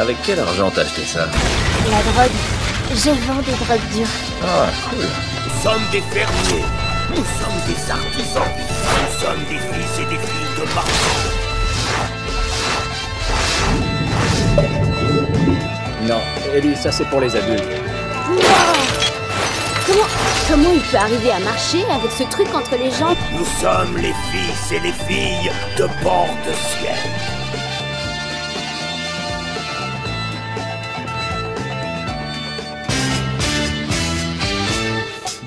Avec quel argent t'as acheté ça La drogue. Je vends des drogues dures. Ah, cool. Nous sommes des fermiers. Nous sommes des artisans. Nous sommes des fils et des filles de marchands. Non, Ellie, ça c'est pour les adultes. Comment, comment il peut arriver à marcher avec ce truc entre les jambes? Nous sommes les fils et les filles de bord de ciel.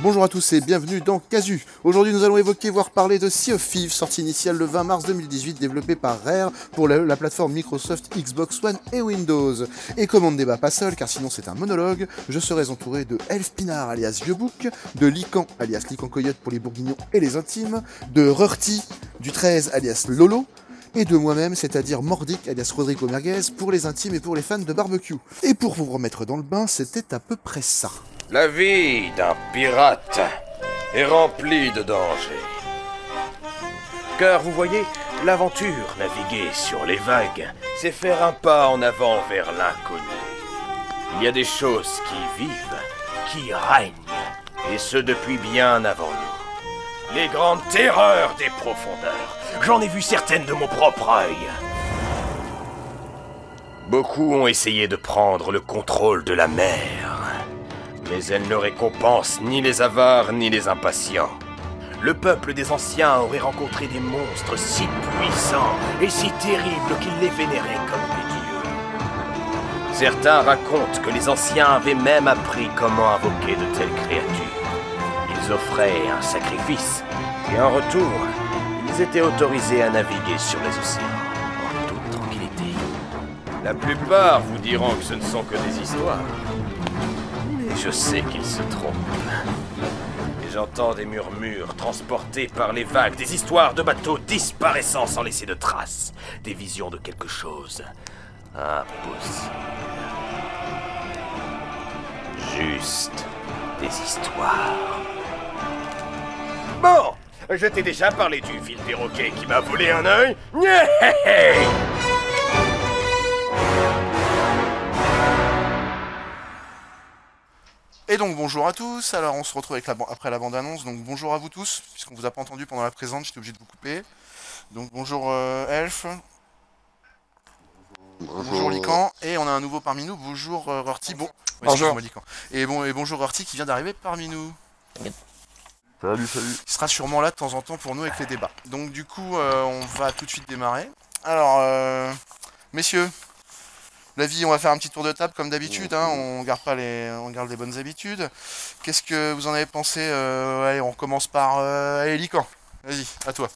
Bonjour à tous et bienvenue dans Casu. Aujourd'hui nous allons évoquer voire parler de Sea of Thieves, sortie initiale le 20 mars 2018, développée par Rare pour la, la plateforme Microsoft, Xbox One et Windows. Et comme on ne débat pas seul, car sinon c'est un monologue, je serai entouré de Elf Pinard alias Vieux Bouc, de Lican alias Lican Coyote pour les bourguignons et les intimes, de Rurti du 13 alias Lolo, et de moi-même, c'est-à-dire Mordic alias Rodrigo Merguez pour les intimes et pour les fans de barbecue. Et pour vous remettre dans le bain, c'était à peu près ça. La vie d'un pirate est remplie de dangers. Car vous voyez, l'aventure, naviguer sur les vagues, c'est faire un pas en avant vers l'inconnu. Il y a des choses qui vivent, qui règnent, et ce depuis bien avant nous. Les grandes terreurs des profondeurs. J'en ai vu certaines de mon propre œil. Beaucoup ont essayé de prendre le contrôle de la mer. Mais elle ne récompense ni les avares ni les impatients. Le peuple des anciens aurait rencontré des monstres si puissants et si terribles qu'ils les vénéraient comme des dieux. Certains racontent que les anciens avaient même appris comment invoquer de telles créatures. Ils offraient un sacrifice et en retour, ils étaient autorisés à naviguer sur les océans en toute tranquillité. La plupart vous diront que ce ne sont que des histoires. Je sais qu'ils se trompent. Et j'entends des murmures transportés par les vagues, des histoires de bateaux disparaissant sans laisser de traces, des visions de quelque chose impossible. Juste des histoires. Bon, je t'ai déjà parlé du vil perroquet qui m'a volé un œil. Et donc bonjour à tous, alors on se retrouve avec la, après la bande-annonce, donc bonjour à vous tous, puisqu'on vous a pas entendu pendant la présente, j'étais obligé de vous couper. Donc bonjour euh, Elf, bonjour, Lican, et on a un nouveau parmi nous, bonjour euh, Rorty, bon, ouais, Bonjour. Lican. Et, bon, et bonjour Rorty qui vient d'arriver parmi nous. Salut, salut. Il sera sûrement là de temps en temps pour nous avec les débats. Donc du coup, euh, on va tout de suite démarrer. Alors, euh, messieurs, la vie, on va faire un petit tour de table comme d'habitude. hein, on garde pas les, on garde les bonnes habitudes. Qu'est-ce que vous en avez pensé euh, Allez, on commence par euh, allez, Lican. Vas-y, à toi.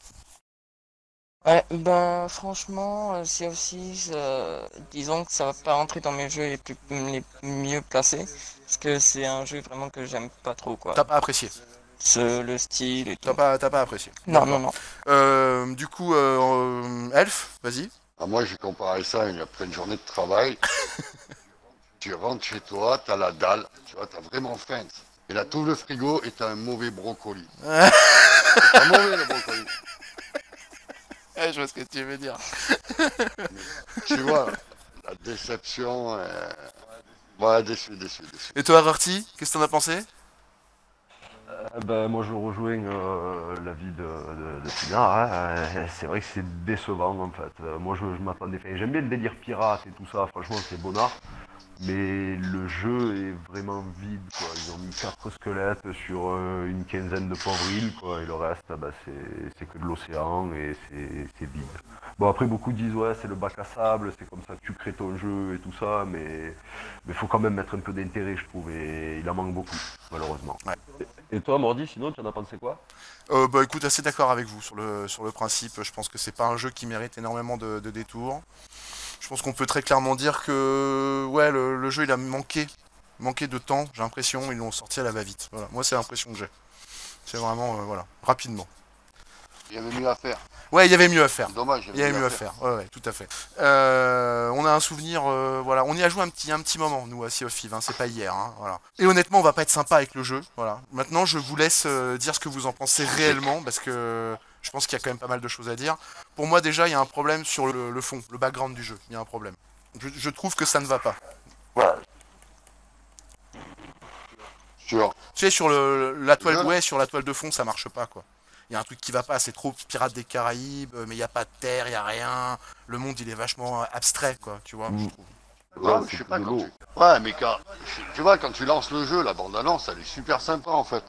Ouais, ben franchement, euh, Sea of Thieves, euh, disons que ça va pas rentrer dans mes jeux les plus les mieux placés, parce que c'est un jeu vraiment que j'aime pas trop quoi. T'as pas apprécié. Ce, le style et tout. T'as pas, t'as pas apprécié. Non, non, non. Euh, du coup, euh, euh, Elf, vas-y. Ah, moi, j'ai comparé ça à une, après une journée de travail. tu rentres chez toi, t'as la dalle, tu vois, t'as vraiment faim. Et là, tout le frigo t'as un mauvais brocoli. pas mauvais le brocoli. Eh, je vois ce que tu veux dire. Tu vois, la déception. Euh... Ouais, déçu, déçu, déçu. Et toi, Rorty, qu'est-ce que t'en as pensé? Euh, ben, moi je rejoins euh, l'avis de, de, de Pinard, hein. Euh, C'est vrai que c'est décevant en fait. Euh, moi je, je m'attendais. J'aime bien le délire pirate et tout ça, franchement c'est bonnard. Mais le jeu est vraiment vide quoi. Ils ont mis quatre squelettes sur euh, une quinzaine de pauvres îles quoi. Et le reste ah bah, c'est que de l'océan et c'est vide. Bon après beaucoup disent ouais c'est le bac à sable, c'est comme ça que tu crées ton jeu et tout ça, mais il faut quand même mettre un peu d'intérêt je trouve et il en manque beaucoup malheureusement. Et toi, Mordi, sinon, tu en as pensé quoi? Euh, bah écoute, assez d'accord avec vous sur le, sur le principe. Je pense que c'est pas un jeu qui mérite énormément de, de détours. Je pense qu'on peut très clairement dire que ouais, le, le jeu il a manqué, manqué de temps, j'ai l'impression, ils l'ont sorti à la va-vite. Voilà. Moi c'est l'impression que j'ai. C'est vraiment euh, voilà, rapidement. Il y avait mieux à faire. Ouais, il y avait mieux à faire. Dommage, Il y avait mieux à faire. Ouais, ouais, tout à fait. Euh, on a un souvenir, euh, voilà, on y a joué un petit, un petit moment, nous, à Sea of Thieves, hein, c'est pas hier, hein, voilà. Et honnêtement, on va pas être sympa avec le jeu, voilà. Maintenant, je vous laisse euh, dire ce que vous en pensez réellement, parce que je pense qu'il y a quand même pas mal de choses à dire. Pour moi, déjà, il y a un problème sur le, le fond, le background du jeu, il y a un problème. Je, je trouve que ça ne va pas. Ouais. Sur. Tu sais, sur le, la toile, ouais, sur la toile de fond, ça marche pas, quoi. Il y a un truc qui va pas, c'est trop Pirates des Caraïbes, mais il n'y a pas de terre, il n'y a rien. Le monde, il est vachement abstrait, quoi, tu vois, Mm. je trouve. Ouais, je sais pas quand tu... Ouais, mais quand... Tu vois, quand tu lances le jeu, la bande-annonce, elle est super sympa, en fait.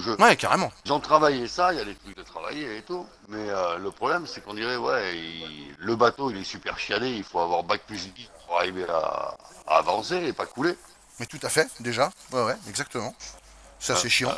Jeu. Ouais, carrément. Ils ont travaillé ça, il y a des trucs de travailler et tout. Mais euh, le problème, c'est qu'on dirait, ouais, il- le bateau, il est super chialé, il faut avoir bac plus 10 pour arriver à, à avancer et pas couler. Mais tout à fait, déjà. Ouais, ouais, exactement. Ça, c'est chiant.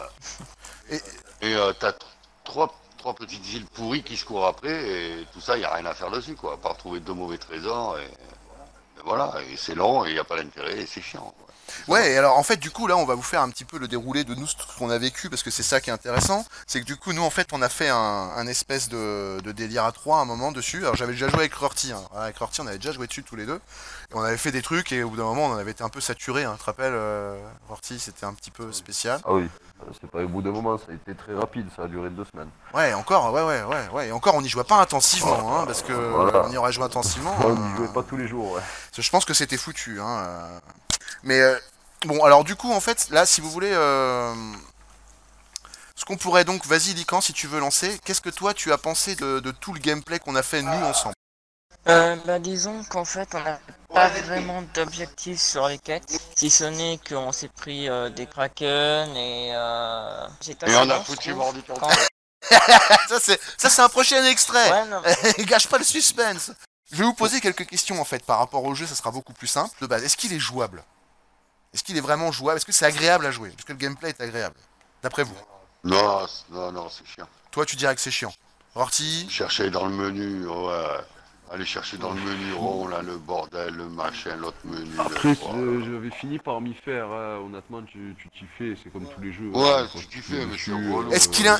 Et euh, t'as t- trois, trois petites îles pourries qui se courent après, et tout ça, il n'y a rien à faire dessus, quoi. À part trouver deux mauvais trésors, et, et voilà. Et c'est long, et il n'y a pas d'intérêt, et c'est chiant. quoi. Ouais, et alors en fait, du coup, là, on va vous faire un petit peu le déroulé de nous, ce qu'on a vécu, parce que c'est ça qui est intéressant. C'est que du coup, nous, en fait, on a fait un, un espèce de, de délire à trois à un moment dessus. Alors, j'avais déjà joué avec Rorty. Hein. Avec Rorty, on avait déjà joué dessus tous les deux. Et on avait fait des trucs, et au bout d'un moment, on en avait été un peu saturé. Hein. Tu te rappelles, euh, Rorty, c'était un petit peu spécial. Ah oui, Euh, c'est pas au bout d'un moment, ça a été très rapide, ça a duré deux semaines. Ouais, encore, ouais, ouais, ouais, ouais. Et encore, on n'y jouait pas intensivement, hein, parce que Voilà. on y aurait joué intensivement. on euh, n'y jouait pas tous les jours, ouais. Je pense que c'était foutu. Hein. Mais euh, bon, alors du coup, en fait, là, si vous voulez, euh, ce qu'on pourrait donc, vas-y, Lican, si tu veux lancer, qu'est-ce que toi tu as pensé de, de tout le gameplay qu'on a fait nous ensemble Euh, bah disons qu'en fait on n'a pas vraiment d'objectif sur les quêtes, si ce n'est qu'on s'est pris euh, des kraken et euh... j'ai Et on a foutu mordu ton quand- Ça, c'est ça, c'est un prochain extrait. Ouais, non, Gâche pas le suspense. Je vais vous poser quelques questions en fait par rapport au jeu, ça sera beaucoup plus simple. De base, est-ce qu'il est jouable? Est-ce qu'il est vraiment jouable? Est-ce que c'est agréable à jouer? Est-ce que le gameplay est agréable D'après vous Non, non, non, c'est chiant. Toi, tu dirais que c'est chiant. Rorty Chercher dans le menu, ouais. Aller chercher dans le menu rond, là, le bordel, le machin, l'autre menu. Après, euh, j'avais fini par m'y faire, hein. honnêtement, tu tu t'y fais, c'est comme tous les jeux. Ouais, hein. tu Quand t'y te fais, mets mais c'est relou. euh, Est-ce qu'il est,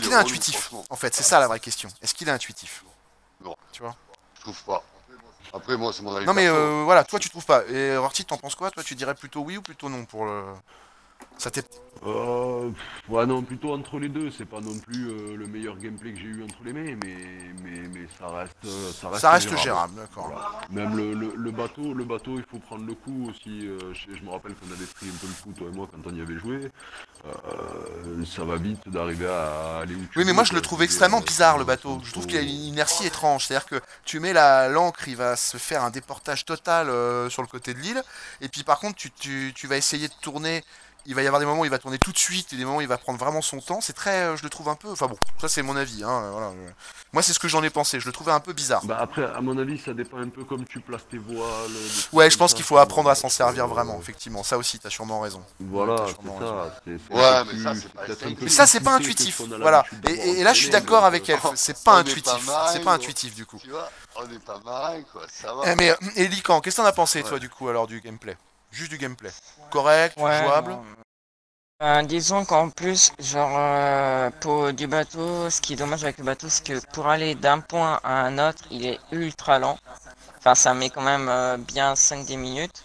qu'il est intuitif. En fait, c'est ça la vraie question. Est-ce qu'il est intuitif? Non. Tu vois? Je trouve pas. Après, moi, c'est mon avis. Non mais euh, voilà, toi tu trouves pas. Et Rorty, t'en penses quoi? Toi tu dirais plutôt oui ou plutôt non pour le. Ça t'est. Euh, ouais, non, plutôt entre les deux. C'est pas non plus euh, le meilleur gameplay que j'ai eu entre les mains, mais, mais, mais ça reste, euh, ça reste, Ça reste gérable, d'accord. Voilà. Même le, le, le bateau, le bateau, il faut prendre le coup aussi. euh, je, je me rappelle qu'on avait pris un peu le coup, toi et moi, quand on y avait joué. Euh, ça va vite d'arriver à aller où tu Oui, mais moi je le trouve extrêmement bizarre le bateau. Je trouve qu'il a une inertie étrange. C'est-à-dire que tu mets la l'encre, il va se faire un déportage total sur le côté de l'île. Et puis par contre, tu, tu, tu vas essayer de tourner. Il va y avoir des moments où il va tourner tout de suite et des moments où il va prendre vraiment son temps. C'est très, euh, je le trouve un peu. Enfin bon, ça c'est mon avis. Hein, euh, voilà. Moi c'est ce que j'en ai pensé. Je le trouvais un peu bizarre. Bah après, à mon avis, ça dépend un peu comme tu places tes voiles. Ouais, je pense ça, qu'il faut ça, apprendre à s'en servir euh, vraiment, effectivement. Ça aussi, t'as sûrement raison. Voilà, c'est sûrement ça. c'est- c'est Ouais, mais ça, c'est pas peut-être un peu instinctif. Mais ça, c'est pas intuitif. Voilà. Et, d'avoir et- et là, je suis d'accord avec elle. C'est pas est intuitif. C'est pas intuitif du coup. Tu vois, on n'est pas marin, quoi. Ça va. Eh, mais, euh, et Lican, qu'est-ce que t'en as pensé, toi, du coup, alors, du gameplay? Juste du gameplay. Correct, Ouais, jouable non. Euh, disons qu'en plus, genre, euh, pour du bateau, ce qui est dommage avec le bateau, c'est que pour aller d'un point à un autre, il est ultra lent. Enfin, ça met quand même euh, bien 5-10 minutes.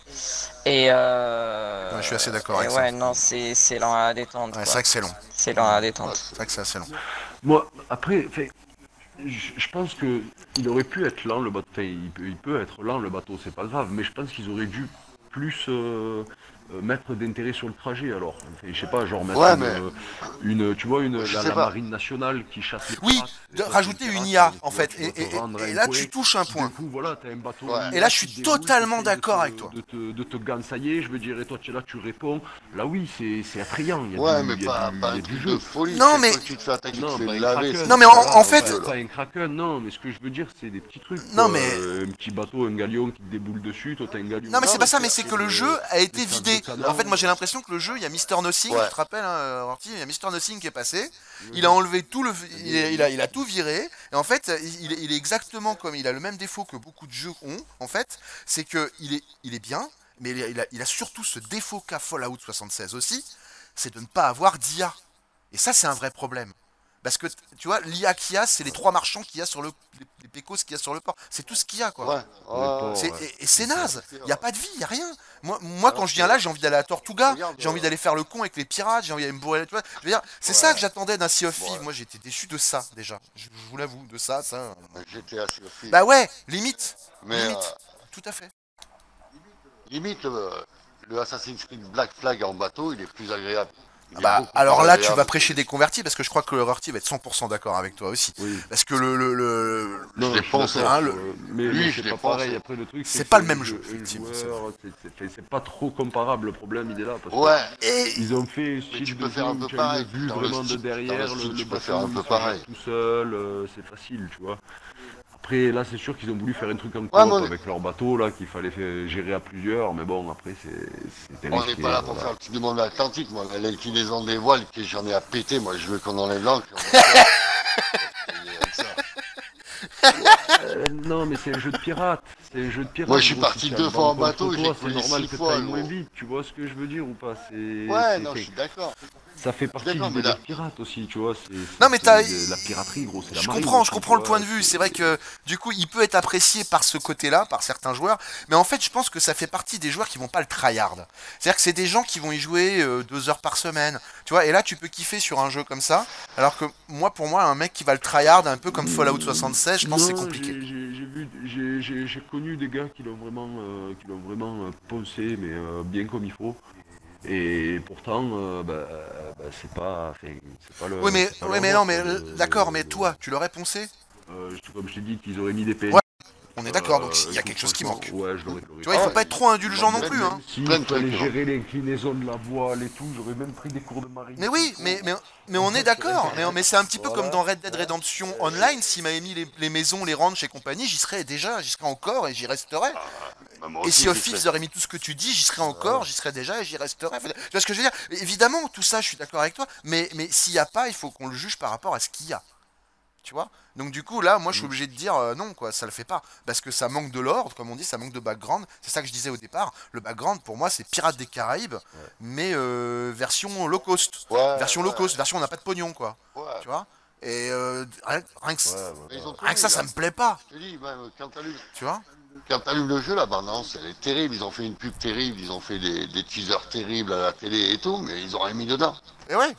Et euh, Ouais, je suis assez d'accord avec ça. Ouais, non, c'est c'est lent à détendre. Ouais, c'est vrai que c'est long. C'est lent à détendre. C'est vrai que c'est assez long. Moi, après, fait, je pense que il aurait pu être lent le bateau. Enfin, il peut, il peut être lent le bateau, c'est pas grave. Mais je pense qu'ils auraient dû plus mettre d'intérêt sur le trajet. Alors, Enfin, je sais pas, genre mettre Ouais, une, mais- euh, une, tu vois, une Je la, la marine nationale qui chasse les Oui, de et rajouter une IA, tu en fait. tu Et, et- et un là, tu touches un point. coup, voilà, t'as un bateau. Ouais. Et là, je suis totalement d'accord avec toi. De te, de te gansailler, je veux dire, et toi, tu es là, tu réponds. Là, oui, c'est c'est attrayant. Il y a Ouais, du, mais il y a pas, du, pas il y a du jeu. de folie. Non, mais- qui te fais attaquer, Non, tu te fais laver. Non, mais en- fait-. Pas un kraken, non, mais ce que je veux dire, c'est des petits trucs. Non, mais- Euh, Un petit bateau, un galion qui te déboule dessus, toi t'as un galion. Non, mais c'est pas ça, mais c'est que le jeu a été vidé. Canard. En fait, moi j'ai l'impression que le jeu, il y a Mister Nothing, Ouais. tu te rappelles, hein, Ortiz, il y a Mister Nothing qui est passé. Il a enlevé tout le. Il, a- il a, il a tout viré. Et en fait, il, il est- exactement comme. Il a le même défaut que beaucoup de jeux ont, en fait. C'est que il est, il est bien, mais il a, il a- il a surtout ce défaut qu'a Fallout 76 aussi c'est de ne pas avoir d'IA. Et ça, c'est un vrai problème. Parce que, tu vois, l'IA qu'il y a, c'est les trois marchands qu'il y a sur le. Les, les pécos qu'il y a sur le port. C'est tout ce qu'il y a, quoi. Ouais, ouais, C'est- ouais. Et, et c'est naze, il n'y a pas de vie, il n'y a rien. Moi, moi quand je viens là, j'ai envie d'aller à Tortuga, j'ai envie euh, d'aller faire le con avec les pirates, j'ai envie d'aller me bourrer, tu vois. Je veux dire, c'est Ouais. ça que j'attendais d'un Sea of Thieves. Ouais. Moi, j'étais déçu de ça, déjà. Je, je vous l'avoue, de ça, ça. J'étais assez aussi. Bah ouais, limite. mais, limite. euh, tout à fait. Limite, le, le Assassin's Creed Black Flag en bateau, il est plus agréable. Bah, beaucoup alors là, tu vas prêcher des convertis parce que je crois que le Rorty va être 100% d'accord avec toi aussi. Oui. Parce que le, le, le- Non, Je d'accord, hein, le- euh, mais, je c'est pas pareil. Après, le truc, C'est que pas le même jeu, c'est- pas trop comparable. Le problème, il est là. Parce que Ouais, Et Ils ont fait tu de peux faire un peu pareil. le vraiment de derrière, tu peux faire un peu pareil. tout seul, euh, c'est facile, tu vois. Après, là, c'est sûr qu'ils ont voulu faire un truc en coop Ouais, mais- avec leur bateau, là, qu'il fallait faire- gérer à plusieurs, mais bon, après, c'est on n'est pas là pour voilà. faire le petit du monde atlantique, moi. L'inclinaison des voiles, que j'en ai à péter, moi, je veux qu'on enlève l'encre. Euh, non, mais c'est un jeu de pirate. C'est un jeu de pirate. Moi, je suis parti deux fois en bateau, j'ai C'est normal que fois, t'ailles moins vite. Tu vois ce que je veux dire ou pas C'est. Ouais, non, je suis d'accord. Ça fait partie du délire là- pirate aussi, tu vois. c'est- Non, mais t'as- de La piraterie, gros, c'est la je marine comprends, je comprends le point de vue. C'est vrai que du coup, il peut être apprécié par ce côté-là, par certains joueurs, mais en fait, je pense que ça fait partie des joueurs qui vont pas le tryhard. C'est-à-dire que c'est des gens qui vont y jouer euh, deux heures par semaine, tu vois. Et là, tu peux kiffer sur un jeu comme ça, alors que moi, pour moi, un mec qui va le tryhard un peu comme Fallout 76, je pense que c'est compliqué. j'ai- J'ai j'ai vu, j'ai- j'ai j'ai connu des gars qui l'ont vraiment, euh, qui l'ont vraiment euh, poncé, mais euh, bien comme il faut. Et pourtant, euh, bah, euh, bah, c'est pas, le. Oui, mais, oui, mais non, mais d'accord, mais toi, tu l'aurais poncé? Euh, comme je t'ai dit, qu'ils auraient mis des PNJ. Ouais, On est d'accord, donc euh, il y a quelque chose qui manque. Ouais, je l'aurais. Tu vois, il faut Ah, pas être trop indulgent non plus, hein. Si plein il de fallait trucs, hein. gérer l'inclinaison de la voile et tout, j'aurais même pris des cours de marine. Mais oui, mais, mais, mais on est d'accord. Mais, mais c'est un petit peu comme dans Red Dead Redemption Online. S'il m'avait mis les, les maisons, les ranchs et compagnie, j'y serais déjà, j'y serais encore et j'y resterais. Bah, moi Et si Office serais. aurait mis tout ce que tu dis, j'y serais encore, j'y serais déjà et j'y resterais. Tu vois ce que je veux dire? Évidemment, tout ça, je suis d'accord avec toi. Mais, mais s'il n'y a pas, il faut qu'on le juge par rapport à ce qu'il y a. Tu vois Donc du coup, là, moi, je suis obligé de dire euh, non, quoi, ça le fait pas. Parce que ça manque de l'ordre, comme on dit, ça manque de background. C'est ça que je disais au départ. Le background, pour moi, c'est Pirates des Caraïbes, mais euh, version low cost. Ouais, version low cost, version on n'a pas de pognon, quoi. ouais. Tu vois Et euh, rien, rien que, rien que ça, ça là. me plaît pas. Je te dis, même, quand Tu vois quand t'allumes le jeu, la bande-annonce, elle est terrible. Ils ont fait une pub terrible, ils ont fait des, des teasers terribles à la télé et tout, mais ils ont rien mis dedans. Et ouais.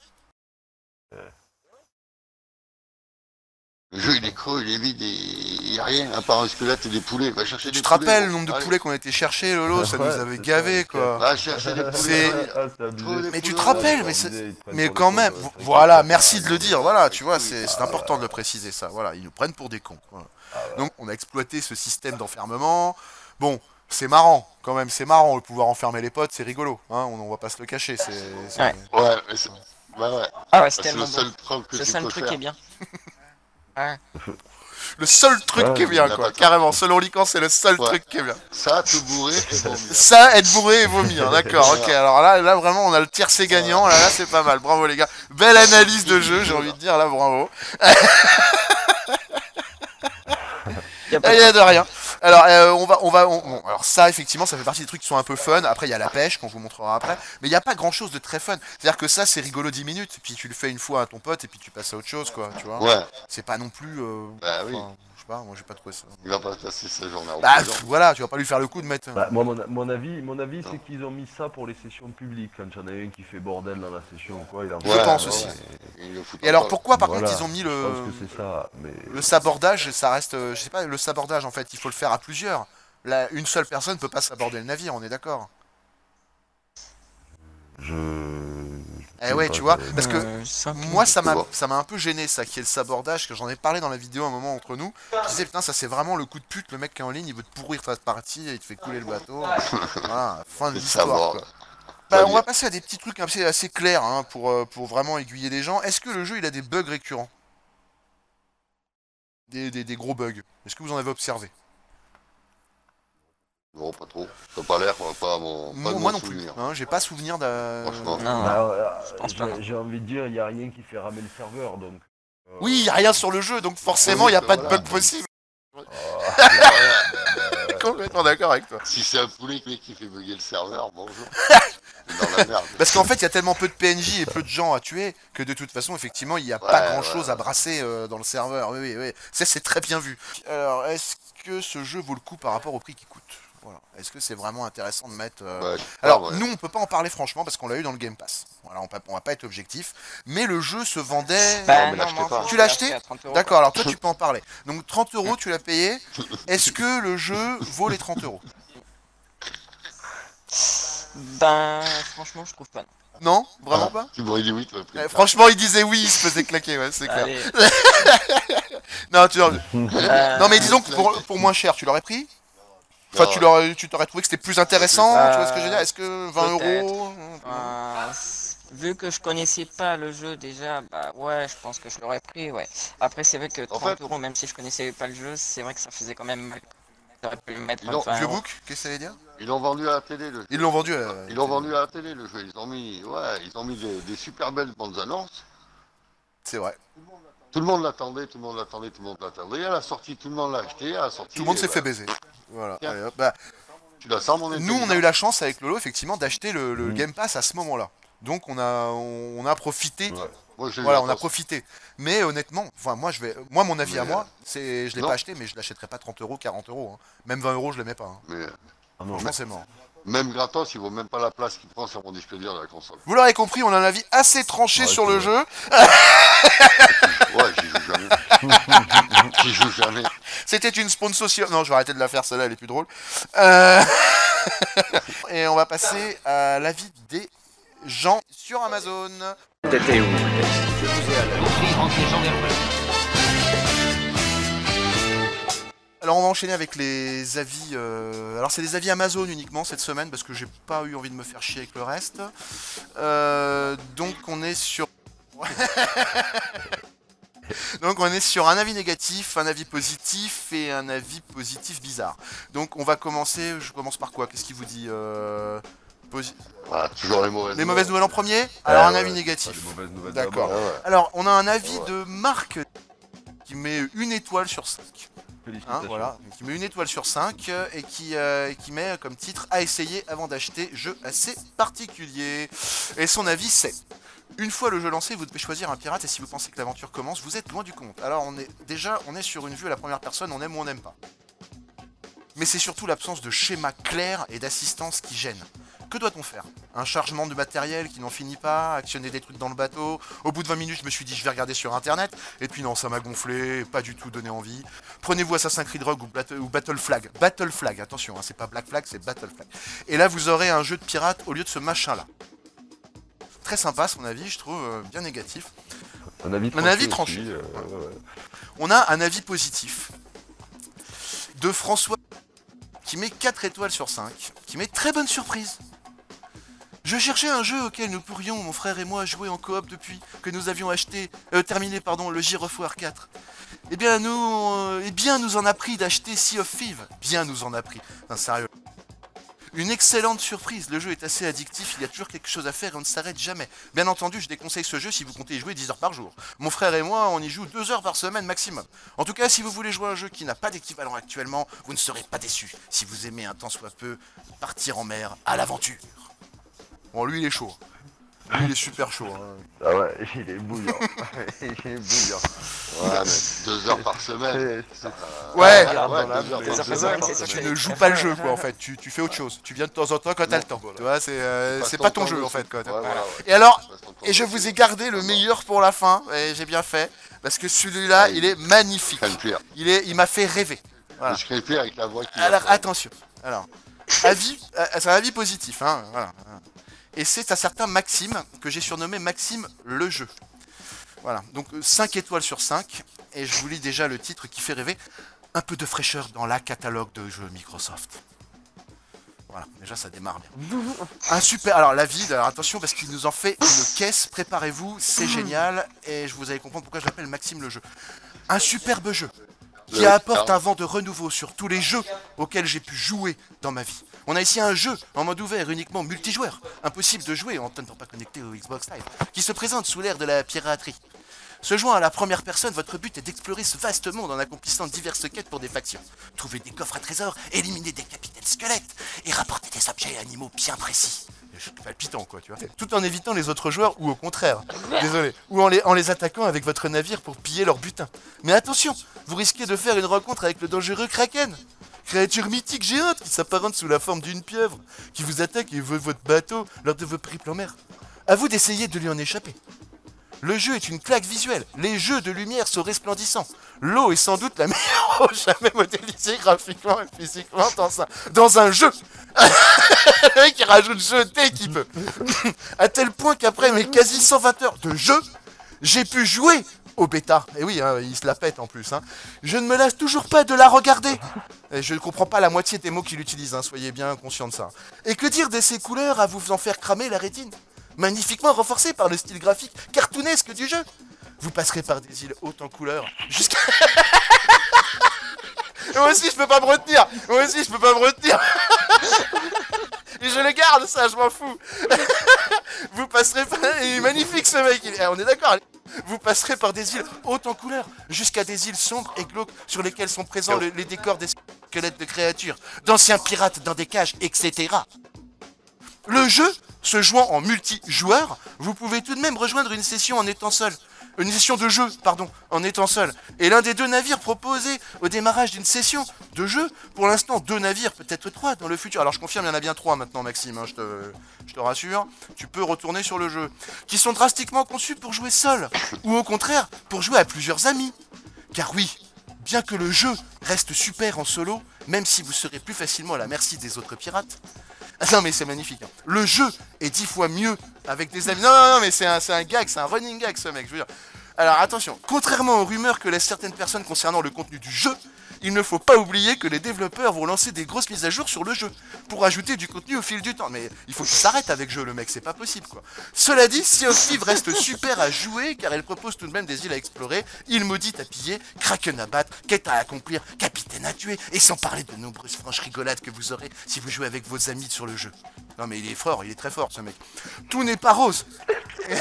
Le jeu, il est creux, il est vide, et il n'y a rien, à part un squelette et des poulets. Va chercher des Tu te poulets, rappelles le nombre de Allez, poulets qu'on a été chercher, Lolo Ça nous avait gavé, ça, quoi. Va chercher des poulets. Ah, abusé. Mais tu te rappelles, mais quand même, voilà, merci de le dire. Voilà, tu vois, c'est c'est important de le préciser, ça. Voilà, ils nous prennent pour des cons. voilà. Donc, on a exploité ce système d'enfermement. Bon, c'est marrant, quand même, c'est marrant. Le pouvoir enfermer les potes, c'est rigolo. Hein, on, on va pas se le cacher. C'est. c'est- Ouais. Ouais, mais c'est... Ouais, ouais. Ah ouais, c'est C'est tellement le bon. seul truc que C'est tu ça le peux truc faire. qui est bien. Ouais. Le seul truc Ouais, qui est bien, a quoi. Carrément, selon Lican, c'est le seul Ouais. truc qui est bien. Ça, te bourrer, mieux. Ça, être bourré et vomir, d'accord, ok. Alors là, là vraiment, on a le tiercé gagnant, là, là c'est pas mal, bravo les gars. Belle analyse de jeu, j'ai envie de dire, là, bravo. A Il de- y a de rien. Alors, euh, on va, on va, on- bon, alors ça, effectivement, ça fait partie des trucs qui sont un peu fun. Après, il y a la pêche, qu'on vous montrera après. Mais il n'y a pas grand chose de très fun. C'est-à-dire que ça, c'est rigolo 10 minutes. Puis tu le fais une fois à ton pote, et puis tu passes à autre chose, quoi, tu vois. Ouais, C'est pas non plus. euh, bah oui. Enfin, je sais pas, moi, j'ai pas trouvé ça. Il va pas passer sa journée en Bah, prison. pff, voilà, tu vas pas lui faire le coup de mettre. Bah, moi, mon, mon avis, mon avis c'est qu'ils ont mis ça pour les sessions publiques. Quand il y en a un qui fait bordel dans la session, quoi, il en Je Ouais, pense aussi. ouais. Il le fout Et alors, pourquoi, par Voilà, contre, ils ont mis Je le. pense que c'est ça, mais... Le sabordage, ça reste, euh, je sais pas, le sabordage en fait, il faut le faire à plusieurs. Là, une seule personne peut pas saborder le navire, on est d'accord. Je... Eh ouais, tu vois, parce que Euh, moi ça m'a Bon. ça m'a un peu gêné ça qui est le sabordage que j'en ai parlé dans la vidéo un moment entre nous. Je disais putain ça c'est vraiment le coup de pute, le mec qui est en ligne, il veut te pourrir ta partie et il te fait couler le bateau. voilà, fin de l'histoire Bah, on va passer à des petits trucs assez, assez clairs hein, pour, euh, pour vraiment aiguiller les gens. Est-ce que le jeu il a des bugs récurrents? Des, des- des gros bugs. Est-ce que vous en avez observé? Non, pas trop. T'as pas l'air, quoi, pas à mon, pas Moi, moi non plus. hein, J'ai pas souvenir d'un. Franchement. Non, Bah, euh, j'ai- envie de dire, il n'y a rien qui fait ramer le serveur, donc... euh, Oui, il a rien sur le jeu, donc forcément il n'y a pas de Voilà. bug possible. euh, Complètement d'accord avec toi. Si c'est un poulet qui qui fait bugger le serveur, bonjour. C'est dans la merde. Parce qu'en fait, il y a tellement peu de PNJ et peu de gens à tuer que de toute façon, effectivement, il n'y a Ouais, pas grand chose ouais. à brasser euh, dans le serveur. Oui, oui, oui. Ça, c'est très bien vu. Alors, est-ce que ce jeu vaut le coup par rapport au prix qu'il coûte? Voilà. Est-ce que c'est vraiment intéressant de mettre. euh, Ouais, Alors, ouais. nous, on peut pas en parler franchement parce qu'on l'a eu dans le Game Pass. Voilà, on, peut- on va pas être objectif. Mais le jeu se vendait. Bah, non, pas. Tu l'as acheté à 30 euros, D'accord, alors toi, tu peux en parler. Donc, 30 euros, tu l'as payé. Est-ce que le jeu vaut les 30 euros? Ben, franchement, je trouve pas. Non Vraiment Ah, pas? Tu m'aurais dit oui, tu aurais pris Eh, Franchement, il disait oui, il se faisait claquer, ouais, c'est clair. Non, tu... Euh, non, mais disons que pour, pour moins cher, tu l'aurais pris? Enfin, tu l'aurais, tu t'aurais trouvé que c'était plus intéressant, Euh, tu vois ce que je veux dire? Est-ce que 20 peut-être. euros Euh, vu que je connaissais pas le jeu déjà, bah ouais, je pense que je l'aurais pris, ouais. Après, c'est vrai que 30 fait- euros, même si je connaissais pas le jeu, c'est vrai que ça faisait quand même mal. J'aurais pu le mettre Non, à 20 Vieux euros. book, qu'est-ce que ça veut dire? Ils l'ont vendu à la télé, le jeu. Ils l'ont vendu à... Ils l'ont vendu à la télé, le jeu. Ils ont mis, ouais, ils ont mis des, des super belles bandes annonces. C'est vrai. Tout le monde l'attendait, tout le monde l'attendait, tout le monde l'attendait. À la sortie, tout le monde l'a acheté. À la sortie, Tout le monde s'est ben, fait baiser. Voilà. Tiens. allez, hop. Bah, Tu la sens, mon nous, on a eu la chance avec Lolo, effectivement, d'acheter le, le Mm. Game Pass à ce moment-là. Donc, on a, on, on a profité. Ouais. Moi, Voilà, on a profité. Mais honnêtement, enfin moi je vais, moi mon avis Mais, à moi, euh, c'est, je l'ai pas acheté, mais je l'achèterai pas 30 euros, 40 euros. hein. Même 20 euros, je l'aimais pas. hein. Mais euh, Ah non, Franchement, c'est mort. Même gratos, il vaut même pas la place qu'il prend sur mon disque dur de la console. Vous l'aurez compris, on a un avis assez tranché Ouais, sur le vrai. jeu. Ouais, j'y joue jamais. j'y joue jamais. C'était une sponsor. Non, je vais arrêter de la faire, celle-là, elle est plus drôle. Euh, Et on va passer à l'avis des gens sur Amazon. T'étais où? Je vous ai à l'œil. Alors on va enchaîner avec les avis. euh, Alors c'est des avis Amazon uniquement cette semaine parce que j'ai pas eu envie de me faire chier avec le reste. Euh, donc on est sur. donc on est sur un avis négatif, un avis positif et un avis positif bizarre. Donc on va commencer. Je commence par quoi? Qu'est-ce qui vous dit euh, posi- Voilà, toujours les mauvaises Les mauvaises nouvelles en premier? Alors un avis ouais. négatif. D'accord. ouais. Alors on a un avis Ouais. de Marc qui met une étoile sur 5. Hein, voilà, qui met une étoile sur 5 euh, et qui, euh, qui met comme titre à essayer avant d'acheter, jeu assez particulier. Et son avis c'est une fois le jeu lancé, vous devez choisir un pirate et si vous pensez que l'aventure commence, vous êtes loin du compte. Alors on est déjà on est sur une vue à la première personne, on aime ou on n'aime pas. Mais c'est surtout l'absence de schéma clair et d'assistance qui gêne. Que doit-on faire? Un chargement de matériel qui n'en finit pas, actionner des trucs dans le bateau. Au bout de 20 minutes, je me suis dit je vais regarder sur internet, et puis non, ça m'a gonflé, pas du tout donné envie. Prenez-vous Assassin's Creed Rogue ou, Bat- ou Battle Flag. Battle Flag, attention, hein, c'est pas Black Flag, c'est Battle Flag. Et là, vous aurez un jeu de pirate au lieu de ce machin-là. Très sympa, son avis, je trouve euh, bien négatif. Un avis Un tranché. aussi, euh, ouais. On a un avis positif de François qui met 4 étoiles sur 5, qui met très bonne surprise. Je cherchais un jeu auquel nous pourrions, mon frère et moi, jouer en coop depuis que nous avions acheté, euh, terminé pardon, le Gyrofoire 4. Eh bien, nous, euh, eh bien, nous en a pris d'acheter Sea of Thieves. Bien, nous en a pris. Non, sérieux. Une excellente surprise. Le jeu est assez addictif. Il y a toujours quelque chose à faire et on ne s'arrête jamais. Bien entendu, je déconseille ce jeu si vous comptez y jouer 10 heures par jour. Mon frère et moi, on y joue 2 heures par semaine maximum. En tout cas, si vous voulez jouer un jeu qui n'a pas d'équivalent actuellement, vous ne serez pas déçus. Si vous aimez un tant soit peu partir en mer à l'aventure. Bon, lui, il est chaud. Lui, il est super chaud. hein. Ah ouais, il est bouillant. il est bouillant. Ouais, mais deux heures par semaine. C'est- c'est- Ouais, deux heures par semaine, ça. tu ne joues pas le jeu, quoi, en fait. Tu, tu fais autre chose. Tu viens de temps en temps quand t'as le temps. voilà. Tu vois, c'est euh, c'est pas ton jeu, en fait. Quoi. Ouais, voilà, ouais. Et alors, et je vous ai gardé le meilleur pour la fin, et j'ai bien fait, parce que celui-là, il est magnifique. Il est, il m'a fait rêver. Voilà. Avec la voix qui Alors attention. Alors, avis, euh, c'est un avis positif, hein. Voilà. Et c'est un certain Maxime que j'ai surnommé Maxime le jeu. Voilà. Donc 5 étoiles sur 5 et je vous lis déjà le titre qui fait rêver. Un peu de fraîcheur dans la catalogue de jeux Microsoft. Voilà, déjà ça démarre bien. Un super. Alors la vide, alors attention parce qu'il nous en fait une caisse. Préparez-vous, c'est génial et je vous allez comprendre pourquoi je l'appelle Maxime le jeu. Un superbe jeu qui apporte un vent de renouveau sur tous les jeux auxquels j'ai pu jouer dans ma vie. On a ici un jeu en mode ouvert uniquement multijoueur, impossible de jouer en n'étant pas connecté au Xbox Live, qui se présente sous l'ère de la piraterie. Se jouant à la première personne, votre but est d'explorer ce vaste monde en accomplissant diverses quêtes pour des factions. Trouver des coffres à trésors, éliminer des capitaines squelettes et rapporter des objets et animaux bien précis. Je suis palpitant quoi, tu vois. Tout en évitant les autres joueurs ou au contraire, désolé, ou en les, en les attaquant avec votre navire pour piller leur butin. Mais attention, vous risquez de faire une rencontre avec le dangereux Kraken. Créature mythique géante qui s'apparente sous la forme d'une pieuvre, qui vous attaque et veut votre bateau lors de vos periples en mer. À vous d'essayer de lui en échapper. Le jeu est une claque visuelle. Les jeux de lumière sont resplendissants. L'eau est sans doute la meilleure eau jamais modélisée graphiquement et physiquement dans un, dans un jeu. il rajoute jeu dès qu'il peut. à tel point qu'après mes quasi 120 heures de jeu, j'ai pu jouer au bêta. Et oui, hein, il se la pète en plus. hein. Je ne me lasse toujours pas de la regarder. Et je ne comprends pas la moitié des mots qu'il utilise, hein, soyez bien conscient de ça. Et que dire de ces couleurs à vous en faire cramer la rétine? Magnifiquement renforcées par le style graphique cartoonesque du jeu. Vous passerez par des îles hautes en couleurs jusqu'à... Moi aussi je peux pas me retenir. Moi aussi je peux pas me retenir. Et je le garde ça, je m'en fous. Vous passerez par... Il est magnifique ce mec, il on est d'accord. Vous passerez par des îles hautes en couleurs, jusqu'à des îles sombres et glauques sur lesquelles sont présents le- les décors des squelettes de créatures, d'anciens pirates dans des cages, etc. Le jeu, se jouant en multijoueur, vous pouvez tout de même rejoindre une session en étant seul. Une session de jeu, pardon, en étant seul. Et l'un des deux navires proposés au démarrage d'une session de jeu, pour l'instant deux navires, peut-être trois dans le futur. Alors je confirme, il y en a bien trois maintenant, Maxime, hein, je, te, je te rassure. Tu peux retourner sur le jeu. Qui sont drastiquement conçus pour jouer seul, ou au contraire, pour jouer à plusieurs amis. Car oui, bien que le jeu reste super en solo, même si vous serez plus facilement à la merci des autres pirates. Non mais c'est magnifique. hein. Le jeu est dix fois mieux avec des amis. Non non non mais c'est un, un gag, c'est un running gag ce mec. Je veux dire. Alors attention, contrairement aux rumeurs que laissent certaines personnes concernant le contenu du jeu, il ne faut pas oublier que les développeurs vont lancer des grosses mises à jour sur le jeu pour ajouter du contenu au fil du temps. Mais il faut qu'il s'arrête avec jeu, le mec, c'est pas possible quoi. Cela dit, Sea of Thieves reste super à jouer car elle propose tout de même des îles à explorer, îles maudites à piller, kraken à battre, quête à accomplir, capitaine à tuer, et sans parler de nombreuses franches rigolades que vous aurez si vous jouez avec vos amis sur le jeu. Non mais il est fort, il est très fort ce mec. Tout n'est pas rose.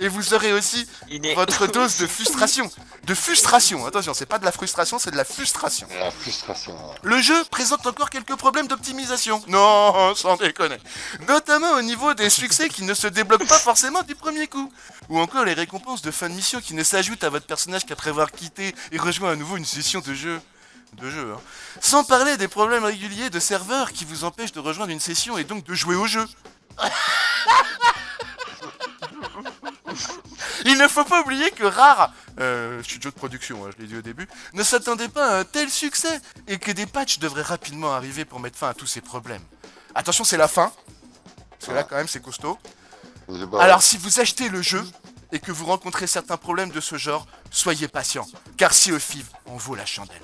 Et vous aurez aussi votre dose de frustration. De frustration, attention, c'est pas de la frustration, c'est de la frustration. La frustration. ouais. Le jeu présente encore quelques problèmes d'optimisation. Non, sans déconner. Notamment au niveau des succès qui ne se débloquent pas forcément du premier coup. Ou encore les récompenses de fin de mission qui ne s'ajoutent à votre personnage qu'après avoir quitté et rejoint à nouveau une session de jeu. De jeu, hein. Sans parler des problèmes réguliers de serveurs qui vous empêchent de rejoindre une session et donc de jouer au jeu. Il ne faut pas oublier que Rare, euh, studio de production, hein, je l'ai dit au début, ne s'attendait pas à un tel succès et que des patchs devraient rapidement arriver pour mettre fin à tous ces problèmes. Attention, c'est la fin. Parce que là, quand même, c'est costaud. Alors, si vous achetez le jeu et que vous rencontrez certains problèmes de ce genre, soyez patient, car Sea of Thieves en vaut la chandelle.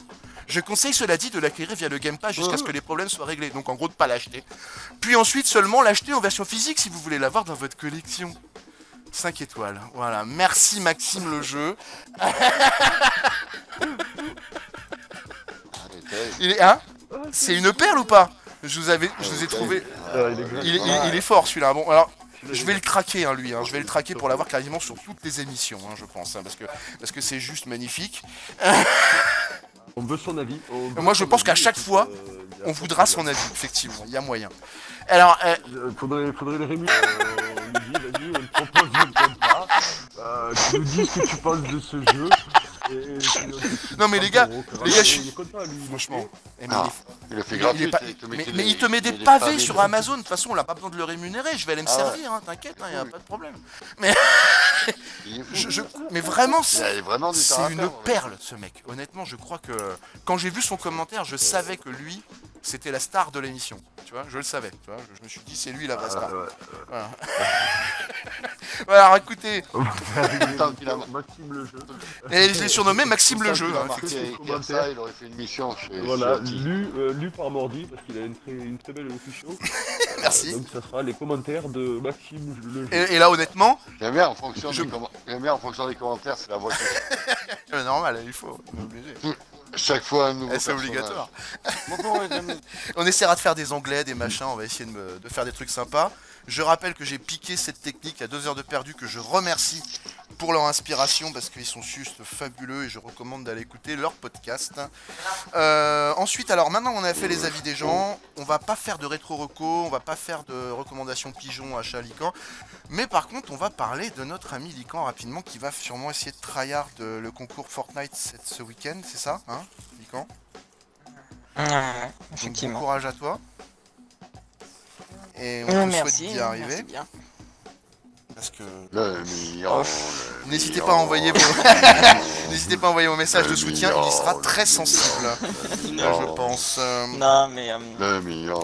Je conseille cela dit de l'acquérir via le Game Pass jusqu'à ce que les problèmes soient réglés, donc en gros de pas l'acheter. Puis ensuite seulement l'acheter en version physique si vous voulez l'avoir dans votre collection. 5 étoiles, voilà. Merci Maxime le jeu. Il est hein C'est une perle ou pas Je vous avais, je vous ai trouvé. Il est grand. Il, il- il est fort celui-là. Bon alors. Je vais le traquer, hein, lui. hein. Je vais le traquer pour l'avoir quasiment sur toutes les émissions, hein, je pense, hein, parce que parce que c'est juste magnifique. On veut son avis. on veut Moi, je son pense qu'à chaque écoute, fois, euh, il y a On voudra son avis, effectivement. Il y a moyen. Alors, euh, Euh, Faudrait, faudrait le rémunérer. Euh, propose le contrat. Euh, tu nous dis ce que tu penses de ce jeu. Et, et Non, mais les gars, les je suis- franchement, mais il est- il le fait il est gratuit. pas- mais, il te met des des pavés sur. Amazon. De toute façon, on n'a pas besoin de le rémunérer. Je vais aller me Ah ouais. servir, hein, t'inquiète, il n'y a pas de problème. Je- je- mais vraiment, c'est une perle, ce mec. Honnêtement, je crois que quand j'ai vu son commentaire, je savais que lui, c'était la star de l'émission. Tu vois, je le savais. Tu vois, je, je me suis dit, c'est lui la vraie star. Ouais, ouais. Voilà. Écoutez, Maxime le jeu. et je l'ai surnommé Maxime le jeu. hein, effectivement. ça, il aurait fait une mission chez Voilà, chez Oti. lu, euh, lu par Mordi, parce qu'il a une très, une très belle fichot. Merci. donc ça sera les commentaires de Maxime le jeu. Et, et là, honnêtement, J'aime bien en fonction Je- des commen- j'aime bien en fonction des commentaires, c'est la voix que c'est normal, il faut, on est obligé. Chaque fois un nouveau Eh, C'est obligatoire. On essaiera de faire des onglets, des machins, on va essayer de, me- de faire des trucs sympas. Je rappelle que j'ai piqué cette technique à deux heures de perdu, que je remercie pour leur inspiration parce qu'ils sont juste fabuleux et je recommande d'aller écouter leur podcast. Euh, ensuite, alors maintenant on a fait les avis des gens, on va pas faire de rétro reco, on va pas faire de recommandations pigeons achat Lican, mais par contre on va parler de notre ami Lican rapidement qui va sûrement essayer de tryhard le concours Fortnite ce week-end, c'est ça, hein, Lican Donc, bon courage à toi. Et on te merci, souhaite d'y merci arriver. bien. Parce que. Oh, N'hésitez pas à envoyer vos n'hésitez pas à envoyer vos messages de soutien, il y sera très le sensible. Je pense. euh, Non, mais, euh.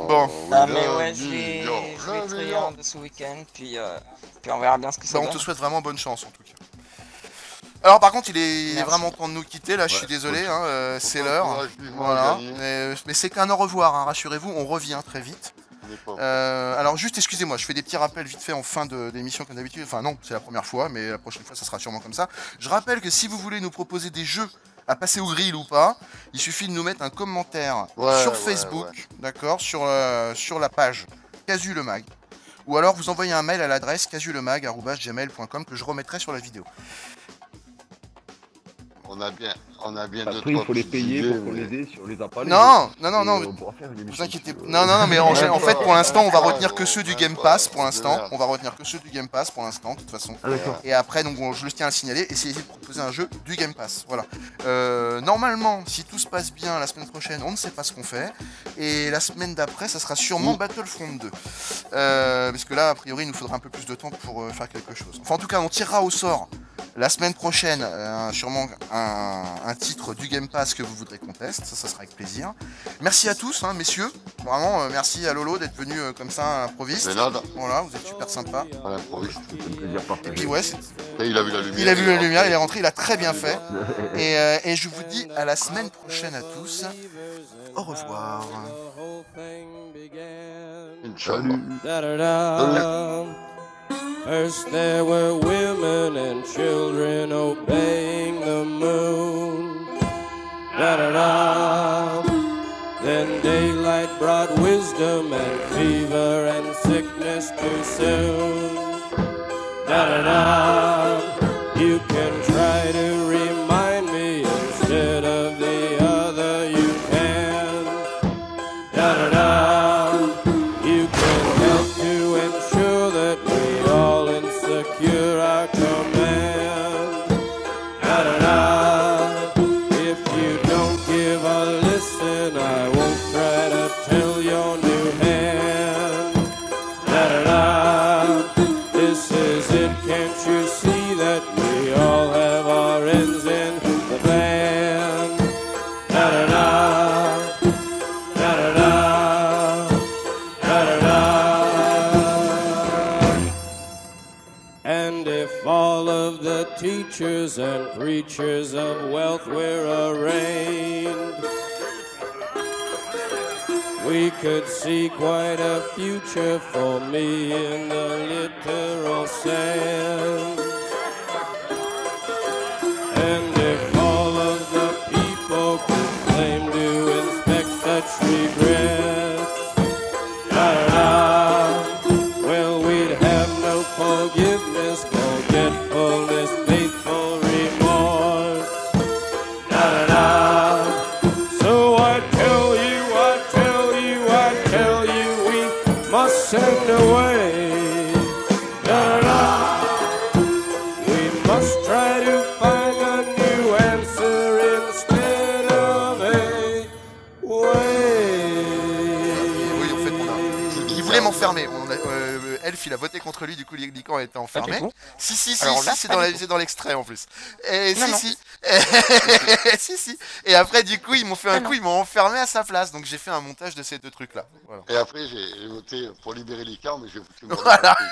Bon. oui, ah, mais ouais, je vais, je vais de ce week-end, puis, euh, puis on verra bien ce que ça Bah, on donne. te souhaite vraiment bonne chance en tout cas. Alors par contre il est, Merci. vraiment temps de nous quitter là, je suis désolé, hein, euh, c'est l'heure. Voilà. mais c'est qu'un au revoir, hein, rassurez-vous, on revient très vite. Euh, alors juste excusez-moi, je fais des petits rappels vite fait en fin d'émission comme d'habitude. Enfin non, c'est la première fois, mais la prochaine fois ça sera sûrement comme ça. Je rappelle que si vous voulez nous proposer des jeux à passer au grill ou pas, il suffit de nous mettre un commentaire Ouais, sur ouais, Facebook, ouais. d'accord, sur, euh, sur la page Casu le Mag. Ou alors vous envoyez un mail à l'adresse casulemag.gmail.com que je remettrai sur la vidéo. On a bien, on a bien Après, il faut les payer pour qu'on les aide si on les a pas. Non, non, non, non, une Vous inquiétez euh, Non, non, non, mais en, en fait, pour l'instant, on va retenir que ceux du Game Pass pour l'instant. On va retenir que ceux du Game Pass pour l'instant, de toute façon. Ah d'accord. Et après, donc, je le tiens à le signaler, essayez de proposer un jeu du Game Pass. Voilà. Euh, normalement, si tout se passe bien, la semaine prochaine, on ne sait pas ce qu'on fait. Et la semaine d'après, ça sera sûrement Battlefront 2. Euh, parce que là, a priori, il nous faudra un peu plus de temps pour euh, faire quelque chose. Enfin, en tout cas, on tirera au sort la semaine prochaine, euh, sûrement un, un titre du Game Pass que vous voudrez qu'on teste. Ça, ça sera avec plaisir. Merci à tous, hein, messieurs. Vraiment, euh, merci à Lolo d'être venu euh, comme ça à l'improviste. Mais nada, Voilà, vous êtes super sympa. à l'improviste. C'est un plaisir Et puis ouais, Et il a vu la lumière. il a vu la est lumière, il est rentré. il a très bien fait. Et, euh, et je vous dis à la semaine prochaine à tous. Au revoir. Da-da-da. First there were women and children obeying the moon. Da-da-da. Then daylight brought wisdom and fever and sickness too soon. Da-da-da. You could see quite a future for me in the literal sense. And if all of the people could claim to inspect such Si, si, si, Alors si, là, c'est dans du la- tout. c'est dans l'extrait en plus. Et Non, si, non. si. si, si. Et après, du coup, ils m'ont fait un Ah, coup, non. ils m'ont enfermé à sa place. Donc j'ai fait un montage de ces deux trucs-là. Voilà. Et après, j'ai j'ai voté pour libérer les camps, mais j'ai foutu mon voilà.